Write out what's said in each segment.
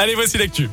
Allez, voici l'actu.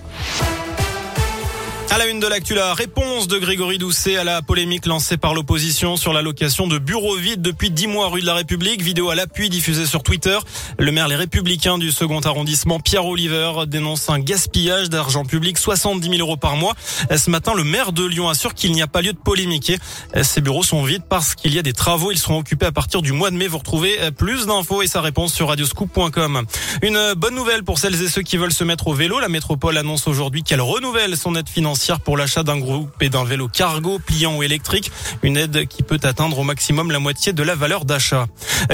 À la une de l'actu, la réponse de Grégory Doucet à la polémique lancée par l'opposition sur la location de bureaux vides depuis 10 mois rue de la République. Vidéo à l'appui diffusée sur Twitter. Le maire Les Républicains du second arrondissement, Pierre Oliver, dénonce un gaspillage d'argent public, 70 000 euros par mois. Ce matin, le maire de Lyon assure qu'il n'y a pas lieu de polémiquer. Ces bureaux sont vides parce qu'il y a des travaux. Ils seront occupés à partir du mois de mai. Vous retrouvez plus d'infos et sa réponse sur radioscoop.com. Une bonne nouvelle pour celles et ceux qui veulent se mettre au vélo. La métropole annonce aujourd'hui qu'elle renouvelle son aide financière pour l'achat d'un groupe et d'un vélo cargo pliant ou électrique. Une aide qui peut atteindre au maximum la moitié de la valeur d'achat.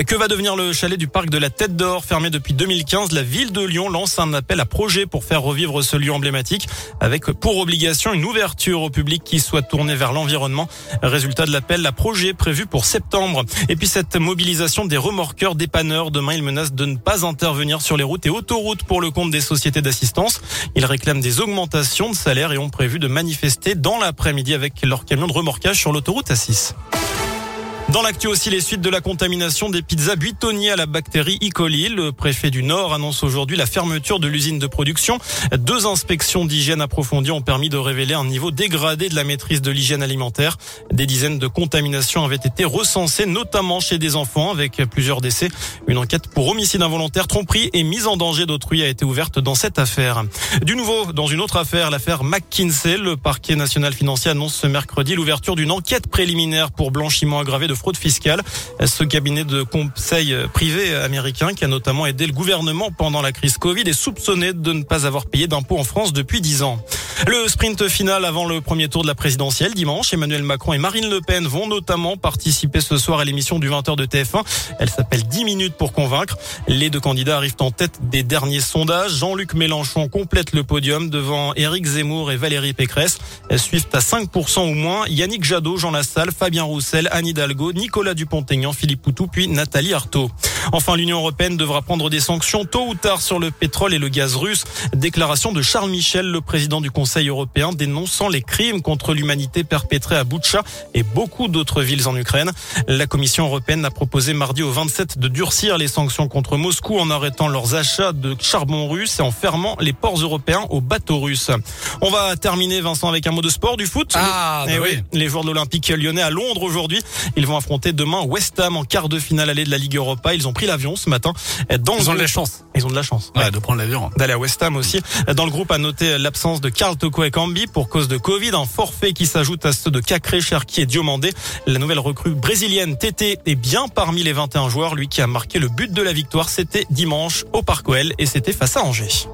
Que va devenir le chalet du parc de la Tête d'Or fermé depuis 2015 La ville de Lyon lance un appel à projet pour faire revivre ce lieu emblématique avec pour obligation une ouverture au public qui soit tournée vers l'environnement. Résultat de l'appel, la projet prévu pour septembre. Et puis cette mobilisation des remorqueurs dépanneurs. Demain, ils menacent de ne pas intervenir sur les routes et autoroutes pour le compte des sociétés d'assistance. Ils réclament des augmentations de salaire et ont prévu de manifester dans l'après-midi avec leur camion de remorquage sur l'autoroute A6. Dans l'actu aussi, les suites de la contamination des pizzas buitoniers à la bactérie E. coli. Le préfet du Nord annonce aujourd'hui la fermeture de l'usine de production. Deux inspections d'hygiène approfondies ont permis de révéler un niveau dégradé de la maîtrise de l'hygiène alimentaire. Des dizaines de contaminations avaient été recensées, notamment chez des enfants, avec plusieurs décès. Une enquête pour homicide involontaire, tromperie et mise en danger d'autrui a été ouverte dans cette affaire. Du nouveau, dans une autre affaire, l'affaire McKinsey, le parquet national financier annonce ce mercredi l'ouverture d'une enquête préliminaire pour blanchiment aggravé de fraude fiscale. Ce cabinet de conseil privé américain qui a notamment aidé le gouvernement pendant la crise Covid est soupçonné de ne pas avoir payé d'impôts en France depuis 10 ans. Le sprint final avant le premier tour de la présidentielle dimanche, Emmanuel Macron et Marine Le Pen vont notamment participer ce soir à l'émission du 20h de TF1. Elle s'appelle 10 minutes pour convaincre. Les deux candidats arrivent en tête des derniers sondages. Jean-Luc Mélenchon complète le podium devant Éric Zemmour et Valérie Pécresse. Elles suivent à 5% ou moins Yannick Jadot, Jean Lassalle, Fabien Roussel, Anne Hidalgo, Nicolas Dupont-Aignan, Philippe Poutou, puis Nathalie Arthaud. Enfin, l'Union européenne devra prendre des sanctions tôt ou tard sur le pétrole et le gaz russe. Déclaration de Charles Michel, le président du Conseil européen, dénonçant les crimes contre l'humanité perpétrés à Boutcha et beaucoup d'autres villes en Ukraine. La Commission européenne a proposé mardi au 27 de durcir les sanctions contre Moscou en arrêtant leurs achats de charbon russe et en fermant les ports européens aux bateaux russes. On va terminer, Vincent, avec un mot de sport, du foot. Ah, Eh bah oui, les joueurs de l'Olympique lyonnais à Londres aujourd'hui. Ils vont affronter demain West Ham en quart de finale allée de la Ligue Europa. Ils ont pris l'avion ce matin. Dans Ils ont de la chance. Ils ont de la chance. Ouais, de prendre l'avion. D'aller à West Ham aussi. Dans le groupe, à noter l'absence de Karl Toko et Cambi pour cause de Covid. Un forfait qui s'ajoute à ceux de Cacré, Cherki et Diomandé. La nouvelle recrue brésilienne Tété est bien parmi les 21 joueurs. Lui qui a marqué le but de la victoire, c'était dimanche au Parc OL et c'était face à Angers.